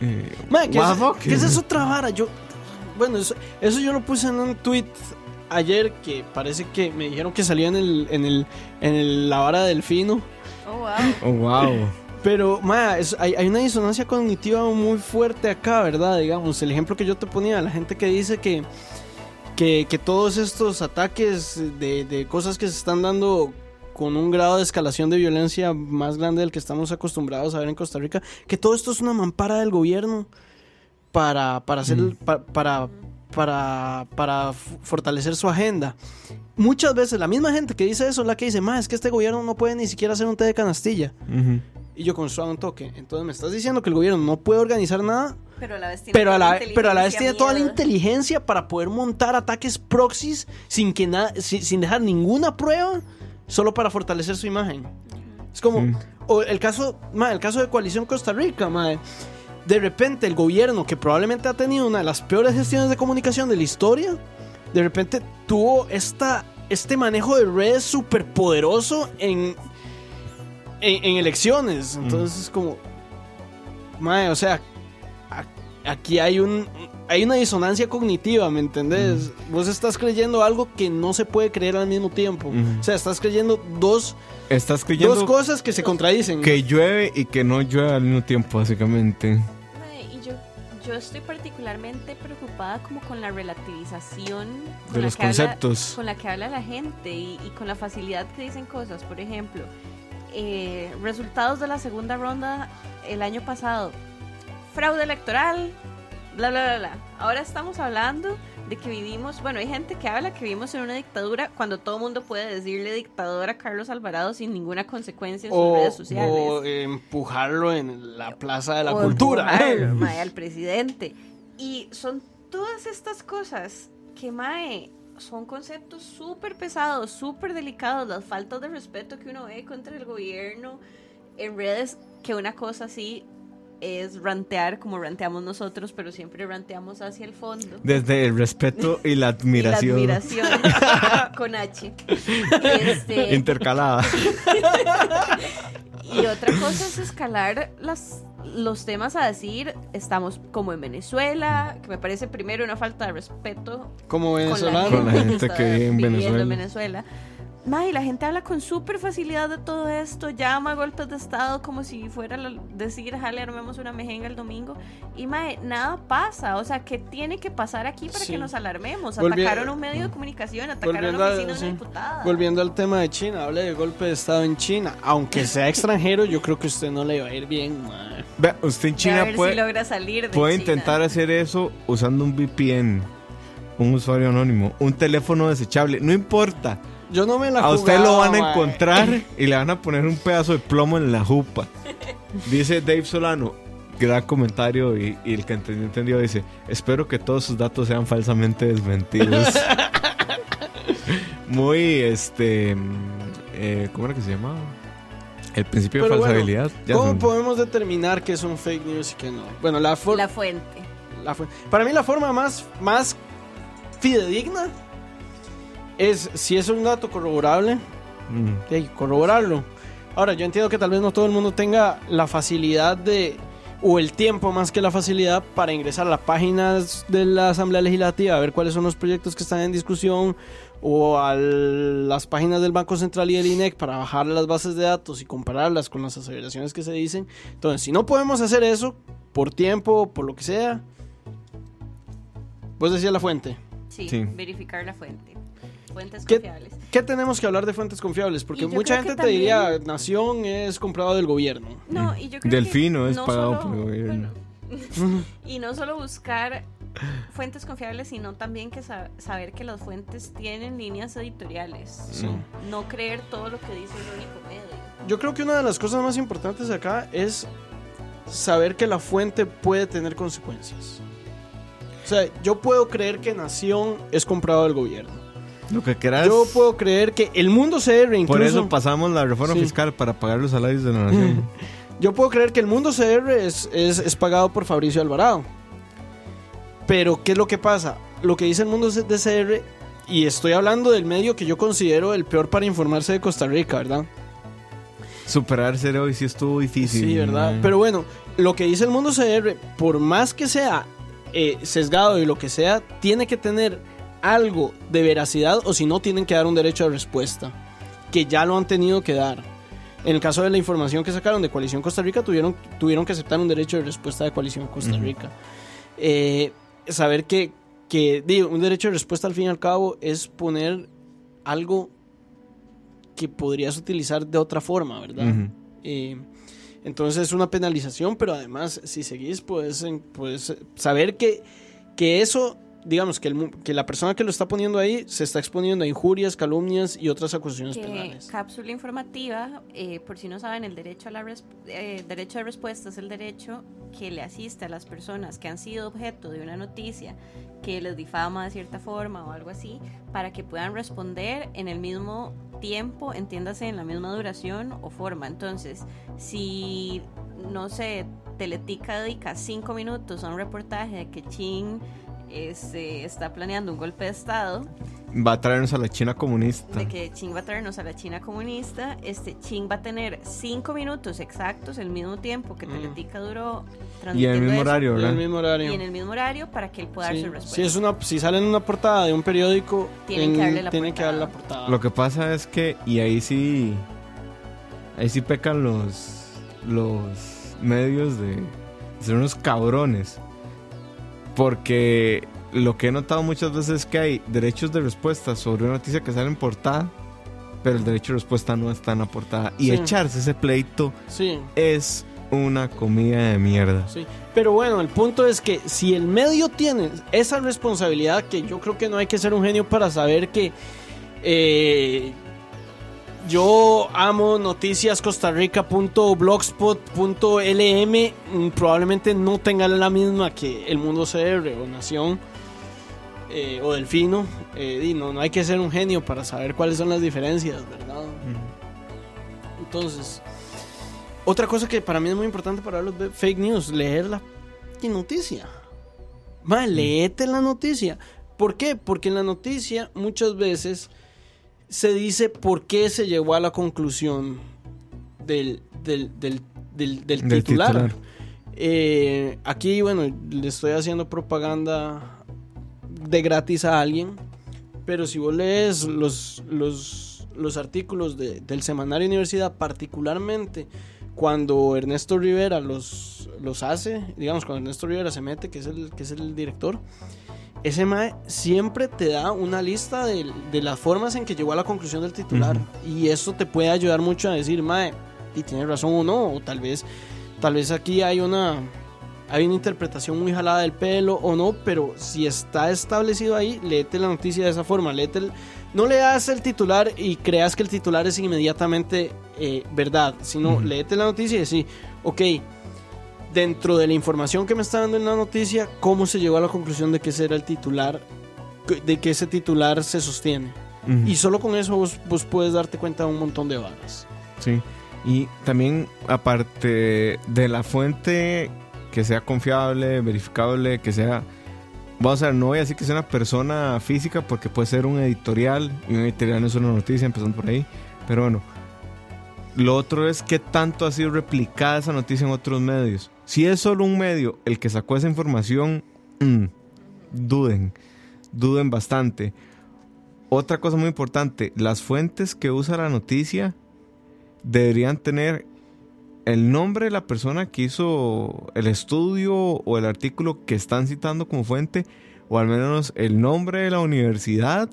Eh, Mae, ¿qué, what es, the fuck? qué es esa otra vara? Yo, bueno, eso, eso yo lo puse en un tweet ayer que parece que me dijeron que salía en el, en el, en el- la vara del fino. Oh, wow. Oh, wow. Pero, ma, es- hay, hay una disonancia cognitiva muy fuerte acá, ¿verdad? Digamos, el ejemplo que yo te ponía, la gente que dice que, que, que todos estos ataques de, de cosas que se están dando con un grado de escalación de violencia más grande del que estamos acostumbrados a ver en Costa Rica, que todo esto es una mampara del gobierno para, para hacer, pa- para, para, para fortalecer su agenda. Muchas veces la misma gente que dice eso es la que dice, ma, es que este gobierno no puede ni siquiera hacer un té de canastilla. Y yo con suave un toque. Entonces me estás diciendo que el gobierno no puede organizar nada, Pero a la vez tiene pero toda la, pero a la vez inteligencia tiene toda la inteligencia para poder montar ataques proxies sin que nada, sin, sin dejar ninguna prueba, solo para fortalecer su imagen. Es como Sí. o el caso, ma, el caso de Coalición Costa Rica, ma. De repente el gobierno que probablemente ha tenido una de las peores gestiones de comunicación de la historia, de repente tuvo esta este manejo de redes súper poderoso en, en, en elecciones. Entonces es como, mae, o sea, aquí hay un hay una disonancia cognitiva, ¿me entendés? Vos estás creyendo algo que no se puede creer al mismo tiempo. O sea, estás creyendo dos, Estás creyendo dos cosas que se contradicen. que llueve y que no llueve al mismo tiempo, básicamente. Y yo, yo estoy particularmente preocupada como con la relativización con De la los que habla- conceptos. con la que habla la gente y, y con la facilidad que dicen cosas. Por ejemplo, eh, resultados de la segunda ronda el año pasado. Fraude electoral, bla, bla, bla, bla. Ahora estamos hablando de que vivimos, bueno, hay gente que habla que vivimos en una dictadura cuando todo el mundo puede decirle dictador a Carlos Alvarado sin ninguna consecuencia en sus redes sociales. o empujarlo en la plaza de la o cultura. empujar, mae, al presidente. Y son todas estas cosas que, mae, son conceptos súper pesados, súper delicados, las faltas de respeto que uno ve contra el gobierno en redes, que una cosa así es rantear como ranteamos nosotros, pero siempre ranteamos hacia el fondo. Desde el respeto y la admiración. Y la admiración con H. Este, Intercalada. Y otra cosa es escalar las, los temas a decir, estamos como en Venezuela, que me parece primero una falta de respeto Como con la venezolano. Con la gente que vive en viviendo Venezuela. en Venezuela. Mae, la gente habla con súper facilidad de todo esto, llama a golpes de estado como si fuera la- decir, jale, armemos una mejenga el domingo. Y mae, nada pasa. O sea, ¿qué tiene que pasar aquí para Sí. que nos alarmemos? Volvi- Atacaron un medio de comunicación, atacaron Volviendo la a- oficina de sí. una diputada. Volviendo al tema de China, hable de golpe de estado en China. Aunque sea extranjero, yo creo que a usted no le va a ir bien, mae. Vea, usted en China ver puede, si logra salir de puede China. intentar hacer eso usando un VPN, un usuario anónimo, un teléfono desechable. No importa. Yo no me la A usted lo van a mae. encontrar y le van a poner un pedazo de plomo en la jupa. Dice Dave Solano. Gran comentario y, y el que entendió, entendió dice, espero que todos sus datos sean falsamente desmentidos. Muy, este, eh, ¿cómo era que se llamaba? El principio Pero de bueno, falsabilidad. Ya ¿Cómo podemos determinar que es un fake news y que no? Bueno, la, for- La fuente. la fu- para mí la forma más, más fidedigna es si es un dato corroborable, Mm. hay que corroborarlo. Ahora, yo entiendo que tal vez no todo el mundo tenga la facilidad de o el tiempo más que la facilidad para ingresar a las páginas de la Asamblea Legislativa a ver cuáles son los proyectos que están en discusión o a las páginas del Banco Central y del INEC para bajar las bases de datos y compararlas con las aseveraciones que se dicen. Entonces, si no podemos hacer eso por tiempo, por lo que sea, vos decías la fuente. Sí, Sí. verificar la fuente. Fuentes ¿Qué- confiables. ¿Qué tenemos que hablar de fuentes confiables? Porque mucha gente te diría, Nación es comprado del gobierno. No, y yo creo Delfino que es no pagado solo- por el gobierno. bueno, y no solo buscar fuentes confiables, sino también que sa- saber que las fuentes tienen líneas editoriales. Sí. No creer todo lo que dice el único medio. Yo creo que una de las cosas más importantes acá es saber que la fuente puede tener consecuencias. O sea, yo puedo creer que Nación es comprado del gobierno. Lo que quieras. Yo puedo creer que el mundo CR incluso... Por eso pasamos la reforma Sí. fiscal para pagar los salarios de la nación. Yo puedo creer que el mundo CR es, es, es pagado por Fabricio Alvarado. Pero, ¿qué es lo que pasa? Lo que dice el mundo de CR, y estoy hablando del medio que yo considero el peor para informarse de Costa Rica, ¿verdad? Superar ser hoy sí estuvo difícil. Sí, ¿verdad? Pero bueno, lo que dice el mundo CR, por más que sea eh, sesgado y lo que sea, tiene que tener algo de veracidad o si no, tienen que dar un derecho de respuesta, que ya lo han tenido que dar. En el caso de la información que sacaron de Coalición Costa Rica, tuvieron, tuvieron que aceptar un derecho de respuesta de Coalición Costa. Rica. Eh, saber que, que, digo, un derecho de respuesta al fin y al cabo es poner algo que podrías utilizar de otra forma, ¿verdad? Eh, entonces es una penalización, pero además si seguís puedes, puedes saber que, que eso, digamos, que, el que la persona que lo está poniendo ahí se está exponiendo a injurias, calumnias y otras acusaciones Que penales. cápsula informativa, eh, por si no saben, el derecho, a la res- eh, derecho de respuesta es el derecho que le asiste a las personas que han sido objeto de una noticia que les difama de cierta forma o algo así, para que puedan responder en el mismo tiempo, entiéndase, en la misma duración o forma. Entonces, si, no sé, Teletica dedica cinco minutos a un reportaje de que Chin este, está planeando un golpe de Estado, va a traernos a la China comunista. de que Ching va a traernos a la China comunista. Este Ching va a tener cinco minutos exactos, el mismo tiempo que Mm. Teletica duró Y en el mismo eso, horario, Y en el ¿verdad? mismo horario. y en el mismo horario para que él pueda dar Sí, su respuesta. si, es una, si sale en una portada de un periódico, Tienen en- que darle la tienen que portada. darle la portada. Lo que pasa es que, y ahí sí, ahí sí pecan los, los medios de ser unos cabrones. Porque lo que he notado muchas veces es que hay derechos de respuesta sobre una noticia que sale en portada, pero el derecho de respuesta no está en la portada. Y Sí. echarse ese pleito Sí, es una comida de mierda. sí. Pero bueno, el punto es que si el medio tiene esa responsabilidad, que yo creo que no hay que ser un genio para saber que eh, yo amo noticiascostarrica.blogspot.lm mm, probablemente no tenga la misma que El Mundo CR o Nación eh, o Delfino. Eh, y no, no hay que ser un genio para saber cuáles son las diferencias, ¿verdad? Entonces, otra cosa que para mí es muy importante para los fake news, leer la noticia. Léete la noticia. ¿Por qué? Porque en la noticia muchas veces se dice por qué se llegó a la conclusión del, del, del, del- del titular. titular. Eh, aquí, bueno, le estoy haciendo propaganda de gratis a alguien, pero si vos lees los, los, los artículos de- del Semanario Universidad, particularmente cuando Ernesto Rivera los, los hace, digamos, cuando Ernesto Rivera se mete, que es el, que es el director, ese MAE siempre te da una lista de, de las formas en que llegó a la conclusión del titular. Y eso te puede ayudar mucho a decir, MAE, y tiene razón o no, o tal vez, tal vez aquí hay una, hay una interpretación muy jalada del pelo o no, pero si está establecido ahí, léete la noticia de esa forma, léete el- no leas el titular y creas que el titular es inmediatamente eh, verdad, sino Ujú. léete la noticia y decir, ok, dentro de la información que me está dando en la noticia, ¿cómo se llegó a la conclusión de que ese era el titular, de que ese titular se sostiene? Ujú. Y solo con eso vos, vos puedes darte cuenta de un montón de varas. Sí. Y también, aparte de la fuente que sea confiable, verificable, que sea. Vamos a ver, no voy a decir que sea una persona física porque puede ser un editorial y un editorial no es una noticia, empezando por ahí. Pero bueno, lo otro es qué tanto ha sido replicada esa noticia en otros medios. Si es solo un medio el que sacó esa información, mm, duden, duden bastante. Otra cosa muy importante, las fuentes que usa la noticia deberían tener el nombre de la persona que hizo el estudio o el artículo que están citando como fuente, o al menos el nombre de la universidad,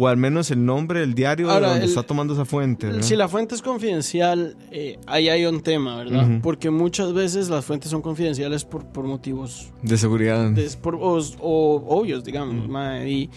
o al menos el nombre del diario Ahora, de donde el- está tomando esa fuente. ¿verdad? Si la fuente es confidencial, eh, ahí hay un tema, ¿verdad? Ujú. Porque muchas veces las fuentes son confidenciales por, por motivos De seguridad. des- por- o, o obvios, digamos. ma, y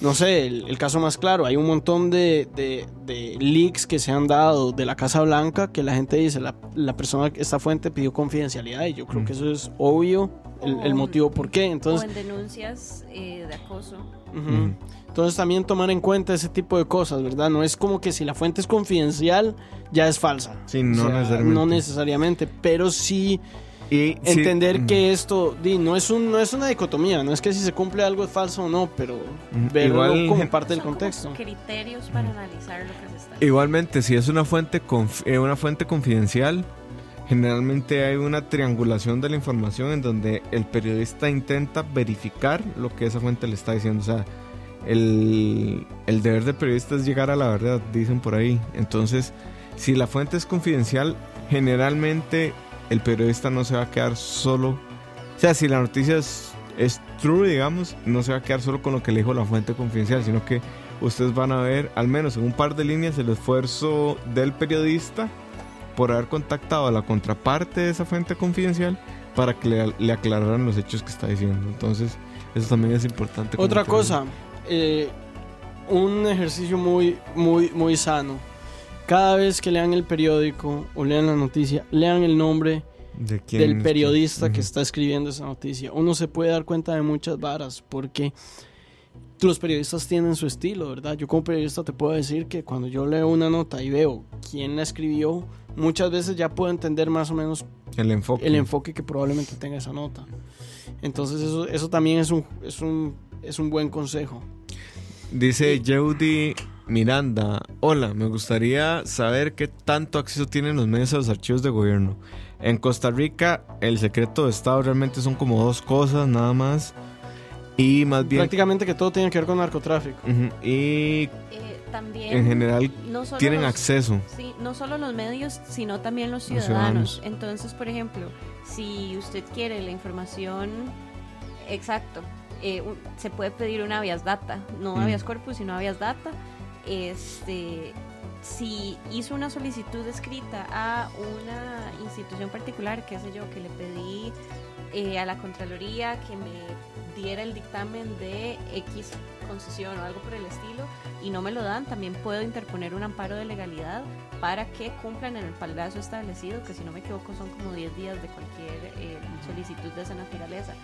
no sé, el, el caso más claro, hay un montón de, de- de leaks que se han dado de la Casa Blanca que la gente dice, la, la persona, esta fuente pidió confidencialidad y yo creo Mm. que eso es obvio el, el O- motivo por qué. o Entonces, en denuncias eh, de acoso. Ujú. Entonces también tomar en cuenta ese tipo de cosas, ¿verdad? No es como que si la fuente es confidencial ya es falsa. Sí, no O sea, necesariamente. No necesariamente, pero sí Y sí, entender mm, que esto di, no, es un, no es una dicotomía, no es que si se cumple algo es falso o no, pero Mm, verlo igual como parte del contexto. criterios para analizar lo que se está Igualmente, si es una fuente, conf- eh, una fuente confidencial, generalmente hay una triangulación de la información en donde el periodista intenta verificar lo que esa fuente le está diciendo. O sea, el, el deber del periodista es llegar a la verdad, dicen por ahí. Entonces, si la fuente es confidencial, generalmente el periodista no se va a quedar solo. O sea, si la noticia es, es true, digamos, no se va a quedar solo con lo que le dijo la fuente confidencial, sino que ustedes van a ver, al menos en un par de líneas, el esfuerzo del periodista por haber contactado a la contraparte de esa fuente confidencial para que le, le aclararan los hechos que está diciendo. Entonces, eso también es importante. Otra cosa, eh, un ejercicio muy, muy, muy sano. Cada vez que lean el periódico o lean la noticia, lean el nombre de del periodista que está escribiendo esa noticia. Uno se puede dar cuenta de muchas varas porque los periodistas tienen su estilo, ¿verdad? Yo como periodista te puedo decir que cuando yo leo una nota y veo quién la escribió, muchas veces ya puedo entender más o menos El enfoque. el enfoque que probablemente tenga esa nota. Entonces eso, eso también es un, es, un, es un buen consejo. Dice Jody Miranda, hola, me gustaría saber qué tanto acceso tienen los medios a los archivos de gobierno. En Costa Rica, el secreto de Estado realmente son como dos cosas nada más. Y más bien... Prácticamente que todo tiene que ver con narcotráfico. Y Eh, también en general no solo tienen los- acceso. Sí, no solo los medios, sino también los Los ciudadanos. Entonces, por ejemplo, si usted quiere la información exacto, eh, un- se puede pedir un habeas data, no Mm. habeas corpus, sino habeas data. Este, si hizo una solicitud escrita a una institución particular, qué sé yo, que le pedí eh, a la Contraloría que me diera el dictamen de X concesión o algo por el estilo y no me lo dan, también puedo interponer un amparo de legalidad para que cumplan en el plazo establecido, que si no me equivoco son como 10 días de cualquier eh, solicitud de esa naturaleza.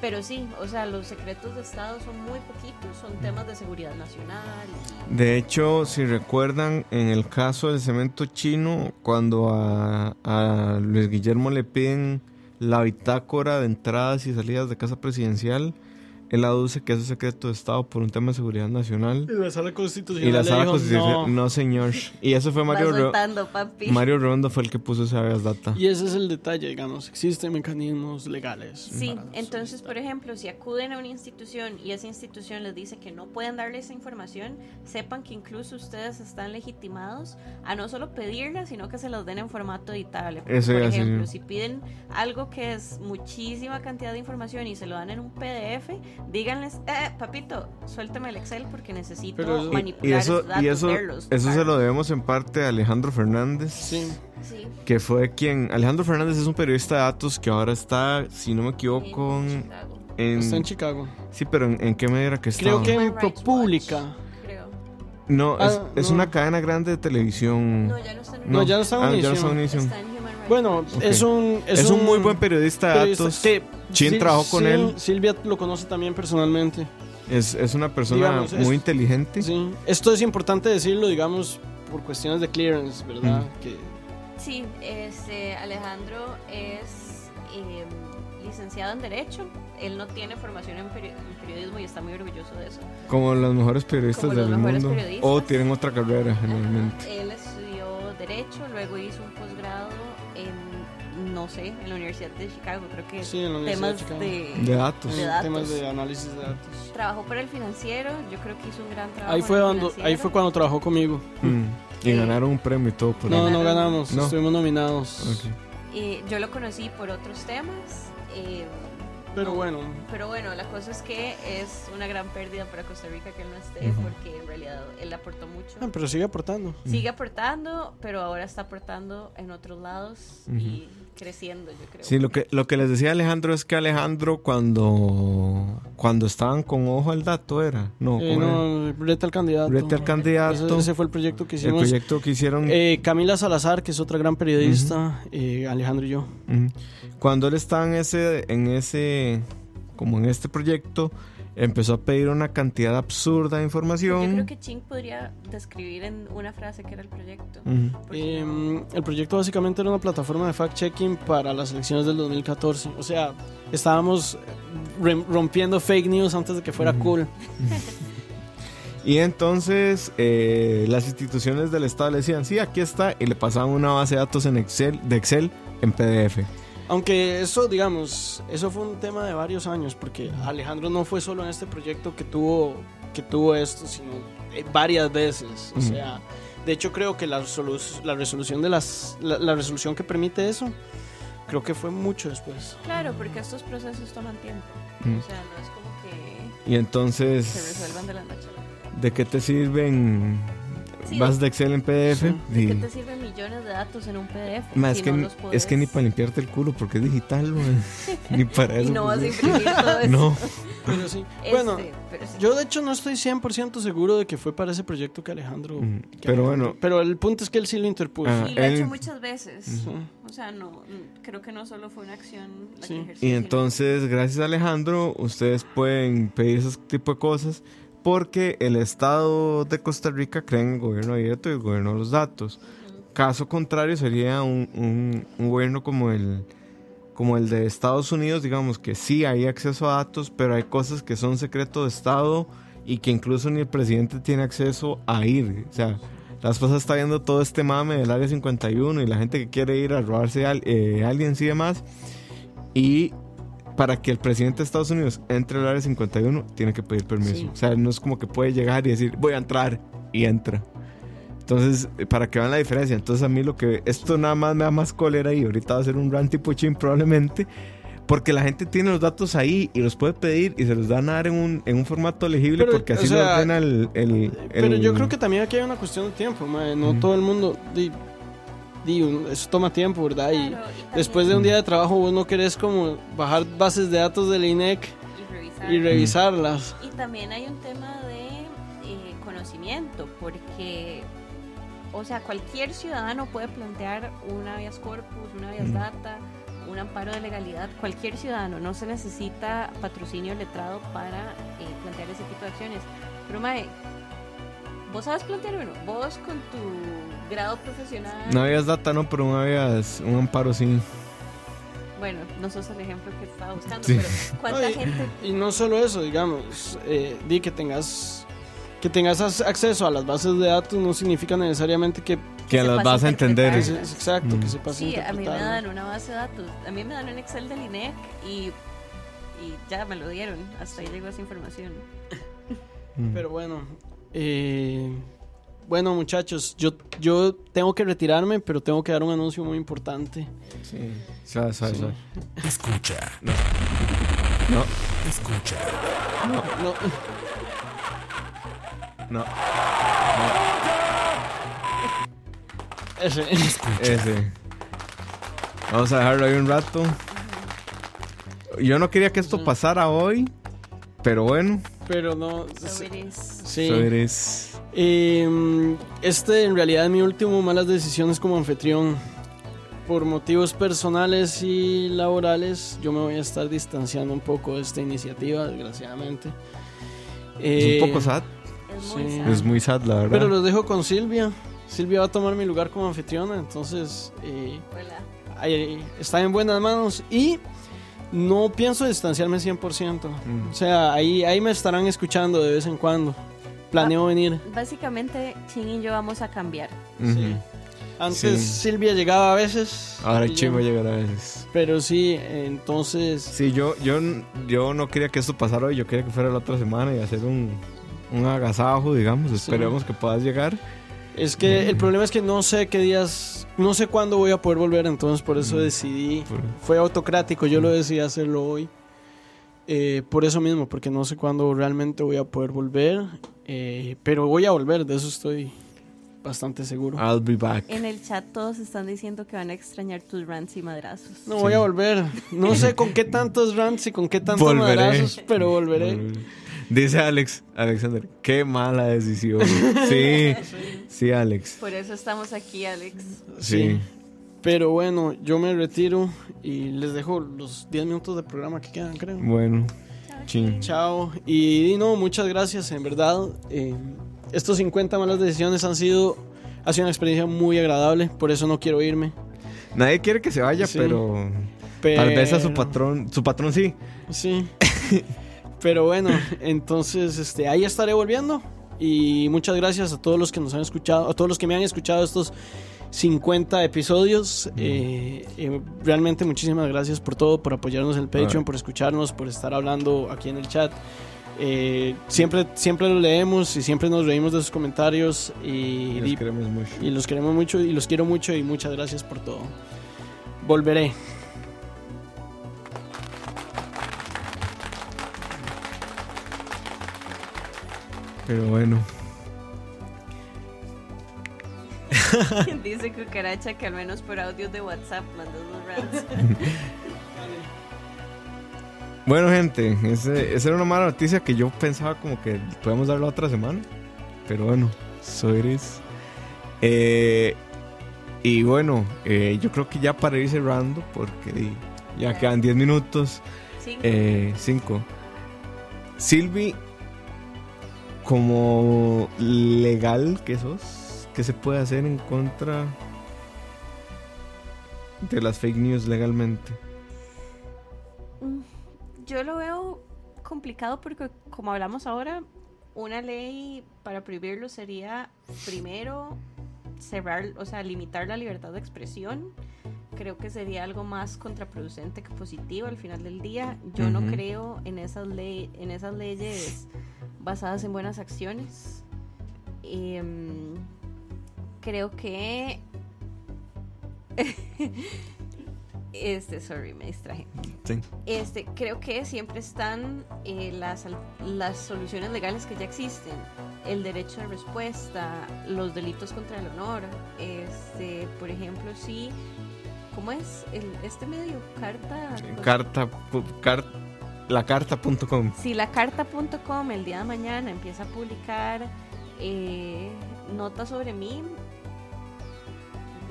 Pero sí, o sea, los secretos de Estado son muy poquitos, son temas de seguridad nacional. De hecho, si recuerdan, en el caso del cemento chino, cuando a, a Luis Guillermo le piden la bitácora de entradas y salidas de casa presidencial, él aduce que es secreto de Estado por un tema de seguridad nacional. Y la sala constitucional. Y la le sala dijo, constitucional, "No". no. señor. Y eso fue Mario, Ro- soltando, papi. Mario Rondo fue el que puso ese habeas data. Y ese es el detalle, digamos. Existen mecanismos legales. Sí, entonces, por ejemplo, si acuden a una institución y esa institución les dice que no pueden darle esa información, sepan que incluso ustedes están legitimados a no solo pedirla, sino que se los den en formato editable. Eso por ejemplo, yo. si piden algo que es muchísima cantidad de información y se lo dan en un PDF, díganles, eh, papito, suéltame el Excel porque necesito Pero eso- Y- manipular y eso, esos datos, y eso, verlos, eso se lo tocarlos". debemos en parte a Alejandro Fernández. Sí. Sí, que fue quien Alejandro Fernández es un periodista de datos que ahora está, si no me equivoco, en Está en Chicago. sí, pero en, ¿en qué medida que Creo estaba? que en ProPublica. creo. no, es, Ah, es no. una cadena grande de televisión. No, ya no está en No, ya no está en ah, ya no Univision. está en Bueno, Watch. es un. Es, un, muy buen periodista de periodista datos. que Chin Sil- trabajó con Sil- él. Silvia lo conoce también personalmente. Es, es una persona Digamos, es- muy inteligente. Sí. Esto es importante decirlo, digamos, por cuestiones de clearance, ¿verdad? Que Sí, este, Alejandro es eh, licenciado en Derecho. Él no tiene formación en, peri- en periodismo y está muy orgulloso de eso. Como los mejores periodistas Como los del mejores mundo. periodistas. O tienen otra carrera, generalmente. Él estudió Derecho, luego hizo un posgrado no sé, en la Universidad de Chicago. Creo que sí, en la Universidad temas de Chicago. de, De datos. En de datos. temas de análisis de datos. Trabajó para el financiero. Yo creo que hizo un gran trabajo. Ahí fue, cuando, ahí fue cuando trabajó conmigo. Mm. Y Eh, ganaron un premio y todo por No, ahí. no ganamos, No. estuvimos nominados. Eh, yo lo conocí por otros temas. eh, Pero no, bueno, Pero bueno, la cosa es que es una gran pérdida para Costa Rica que él no esté, porque en realidad él aportó mucho. ah, pero sigue aportando. Sigue aportando, pero ahora está aportando en otros lados y creciendo, yo creo. Sí, lo que, lo que les decía Alejandro es que Alejandro cuando, cuando estaban con ojo al dato era, no, Eh, no, Reta al candidato. Rete al candidato, Ese, ese fue el proyecto que el hicimos. proyecto que hicieron Eh, Camila Salazar, que es otra gran periodista, eh, Alejandro y yo. Cuando él estaba en ese, en ese, como en este proyecto, empezó a pedir una cantidad absurda de Yo información. creo que Ching podría describir en una frase que era el proyecto. Ujú. Porque Eh, no- el proyecto básicamente era una plataforma de fact-checking para las elecciones del 2014. O sea, estábamos rem- rompiendo fake news antes de que fuera Ujú. cool. Y entonces eh, las instituciones del Estado le decían, sí, aquí está, y le pasaban una base de datos en Excel, de Excel en PDF. Aunque eso, digamos, eso fue un tema de varios años, porque Alejandro no fue solo en este proyecto que tuvo, que tuvo esto, sino eh, varias veces. O Ujú. sea, de hecho creo que la, resolu- la resolución de las, la, la resolución que permite eso, creo que fue mucho después. Claro, porque estos procesos toman tiempo. Mm. O sea, no es como que Y se entonces, resuelvan de la noche. ¿De qué te sirven Sí, bases de Excel en PDF? Sí. ¿De qué te sirven millones de datos en un PDF? Ma, si es, que, no ni- los es que ni para limpiarte el culo, porque es digital, ni para Y eso. no vas a pues, imprimir todo eso. No. Pero sí. Este, Bueno, pero sí. yo de hecho no estoy 100% seguro de que fue para ese proyecto que Alejandro... Mm, que Pero Alejandro- bueno, Pero el punto es que él sí lo interpuso. Ah, Y lo ha él- hecho muchas veces. Sí. O sea, no, creo que no solo fue una acción la Sí. que ejerció. Y sino- entonces, gracias a Alejandro, ustedes pueden pedir ese tipo de cosas porque el Estado de Costa Rica cree en el gobierno abierto y el gobierno de los datos. Caso contrario sería un, un- un gobierno como el, como el de Estados Unidos, digamos que sí hay acceso a datos, pero hay cosas que son secreto de Estado y que incluso ni el presidente tiene acceso a ir. O sea, las cosas está viendo todo este mame del área 51 y la gente que quiere ir a robarse al, eh, aliens y demás. Y para que el presidente de Estados Unidos entre al área 51, tiene que pedir permiso. Sí. O sea, no es como que puede llegar y decir, voy a entrar y entra. Entonces, eh, para que vean la diferencia. Entonces, a mí lo que. Esto nada más me da más cólera y ahorita va a ser un rant tipo chin probablemente. Porque la gente tiene los datos ahí y los puede pedir y se los dan a dar en un, en un formato legible Pero, porque así o sea, lo ordena el, el- Pero el- yo creo que también aquí hay una cuestión de tiempo. No todo el mundo. Di, un- eso toma tiempo, ¿verdad? Y Claro, y también- después de un día de trabajo, vos no querés como bajar bases de datos del INEC y revisar. y revisarlas. Y también hay un tema de eh, conocimiento, porque, o sea, cualquier ciudadano puede plantear un habeas corpus, un habeas Mm. data, un amparo de legalidad. Cualquier ciudadano, no se necesita patrocinio letrado para eh, plantear ese tipo de acciones. Pero, Mae, vos sabes plantear uno, vos con tu grado profesional. No habías data, no, pero no habías un amparo sí. Bueno, no sos el ejemplo que estaba buscando, Sí. pero ¿cuánta Ay, gente Y no solo eso, digamos, eh, di que tengas que tengas as- acceso a las bases de datos no significa necesariamente que, Que sepas las vas a entender. que interpretar. se- exacto, que Mm. sepas Sí, a mí me dan una base de datos. A mí me dan un Excel del INEC y, y ya me lo dieron. Hasta ahí llegó esa información. Mm. Pero bueno, eh, bueno muchachos, yo, yo tengo que retirarme, pero tengo que dar un anuncio muy importante. Sí. Suave, Sí. suave. Escucha. No. Escucha. No, No. ese. Ese. Vamos a dejarlo ahí un rato. Yo no quería que esto pasara hoy, pero bueno. Pero no. So it is. Sí. Eh, este en realidad es mi último malas decisiones como anfitrión. Por motivos personales y laborales, yo me voy a estar distanciando un poco de esta iniciativa, desgraciadamente. Es Eh, un poco sad. Es muy sí. sad. Es muy sad, la verdad. Pero los dejo con Silvia. Silvia va a tomar mi lugar como anfitriona, entonces eh, Hola. ahí- está en buenas manos y no pienso distanciarme 100%. Mm. O sea, ahí, ahí me estarán escuchando de vez en cuando. Planeo venir. Básicamente, Chin y yo vamos a cambiar. Sí. Antes Sí. Silvia llegaba a veces. Ahora y yo- chingo llegar a veces. Pero sí, entonces. Sí, yo, yo, yo no quería que esto pasara hoy, yo quería que fuera la otra semana y hacer un, un agasajo, digamos. Esperemos que puedas llegar. Es que el problema es que no sé qué días. No sé cuándo voy a poder volver, entonces por eso Mm. decidí. Por- Fue autocrático, yo lo decidí hacerlo hoy. Eh, por eso mismo, porque no sé cuándo realmente voy a poder volver. Eh, pero voy a volver, de eso estoy bastante seguro. I'll be back. En el chat todos están diciendo que van a extrañar tus rants y madrazos. No voy a volver. No sé con qué tantos rants y con qué tantos Volveré. madrazos, pero volveré. Dice Alex, Alexander, qué mala decisión. Sí, sí, Alex. Por eso estamos aquí, Alex. Sí. Pero bueno, yo me retiro y les dejo los 10 minutos de programa que quedan, creo. Bueno, chin. Chao. Y no, muchas gracias, en verdad. eh, estos 50 malas decisiones han sido. Ha sido una experiencia muy agradable, por eso no quiero irme. Nadie quiere que se vaya, Sí. pero, Pero, tal vez a su patrón, su patrón sí. Sí. Pero bueno, entonces este, ahí estaré volviendo. Y muchas gracias a todos los que nos han escuchado, a todos los que me han escuchado estos 50 episodios. Eh, eh, realmente muchísimas gracias por todo, por apoyarnos en el Patreon, por escucharnos, por estar hablando aquí en el chat. Eh, siempre, siempre lo leemos y siempre nos reímos de sus comentarios y, los queremos mucho. y los queremos mucho y los quiero mucho y muchas gracias por todo. Volveré. Pero bueno, Dice Cucaracha que al menos por audios de WhatsApp mandó los rants. bueno gente, ese- esa era una mala noticia que yo pensaba como que podemos darlo otra semana. Pero bueno, so it is. Eh, y bueno, eh, yo creo que ya para ir cerrando, porque ya quedan 10 minutos. Sí. Eh, cinco. Silvi, como legal que sos, ¿qué se puede hacer en contra de las fake news legalmente? Mm, Yo lo veo complicado porque, como hablamos ahora, una ley para prohibirlo sería primero cerrar, o sea, limitar la libertad de expresión. Creo que sería algo más contraproducente que positivo al final del día. Yo no creo en esas, ley, en esas leyes basadas en buenas acciones. Em, creo que... este, sorry, me distraje. Sí. Este, creo que siempre están eh, las, las soluciones legales que ya existen. El derecho de respuesta, los delitos contra el honor. Este, por ejemplo, sí. ¿Cómo es el, este medio? Carta. Carta, pu- car- lacarta.com. Si la carta.com el día de mañana empieza a publicar eh, notas sobre mí,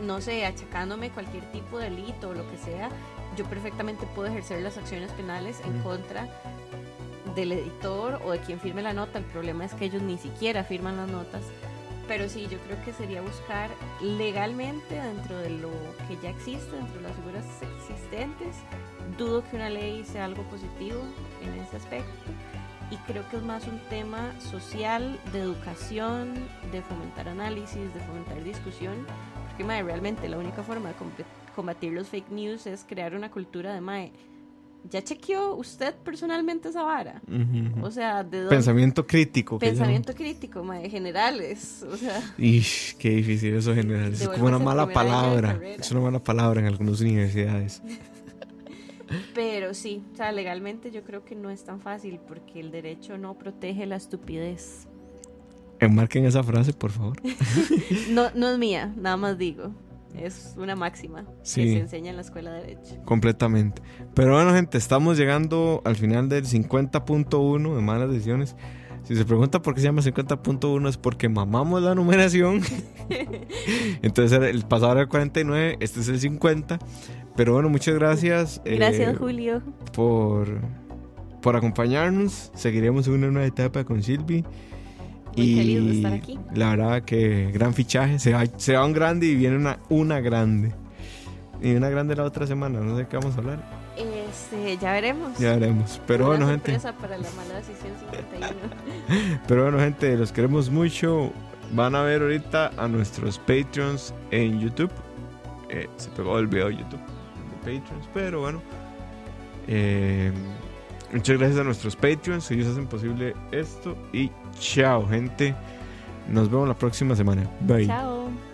no sé, achacándome cualquier tipo de delito o lo que sea, yo perfectamente puedo ejercer las acciones penales en Mm. contra del editor o de quien firme la nota. El problema es que ellos ni siquiera firman las notas. Pero sí, yo creo que sería buscar legalmente dentro de lo que ya existe, dentro de las figuras existentes. Dudo que una ley sea algo positivo en ese aspecto. Y creo que es más un tema social, de educación, de fomentar análisis, de fomentar discusión. Porque, mae, realmente la única forma de combatir los fake news es crear una cultura de, mae, ¿ya chequeó usted personalmente esa vara? Ujú. O sea, ¿de dónde? Pensamiento crítico. que Pensamiento crítico, mae, generales. O sea. Ish, qué difícil eso general. Es como una mala palabra. Es una mala palabra en algunas universidades. pero sí, o sea, legalmente yo creo que no es tan fácil porque el derecho no protege la estupidez. Enmarquen esa frase, por favor. No, no es mía, nada más digo. Es una máxima Sí. que se enseña en la escuela de derecho. Completamente. Pero bueno, gente, estamos llegando al final del 50.1 de malas decisiones. Si se pregunta por qué se llama 50.1 es porque mamamos la numeración. Entonces el pasado era el 49, este es el 50. Pero bueno, muchas gracias. eh, Gracias, Julio. por, por acompañarnos. Seguiremos en una nueva etapa con Silvi. Muy feliz de estar aquí. La verdad que gran fichaje. Se va, se va un grande y viene una, una grande. Y una grande la otra semana. No sé qué vamos a hablar. Este, ya veremos. Ya veremos. Pero Una bueno, gente. para la mala decisión 51. Pero bueno, gente, los queremos mucho. Van a ver ahorita a nuestros Patreons en YouTube. Eh, se pegó el video de YouTube de Patreons, pero bueno. Eh, muchas gracias a nuestros Patreons. Ellos hacen posible esto. Y chao, gente. Nos vemos la próxima semana. Bye. Chao.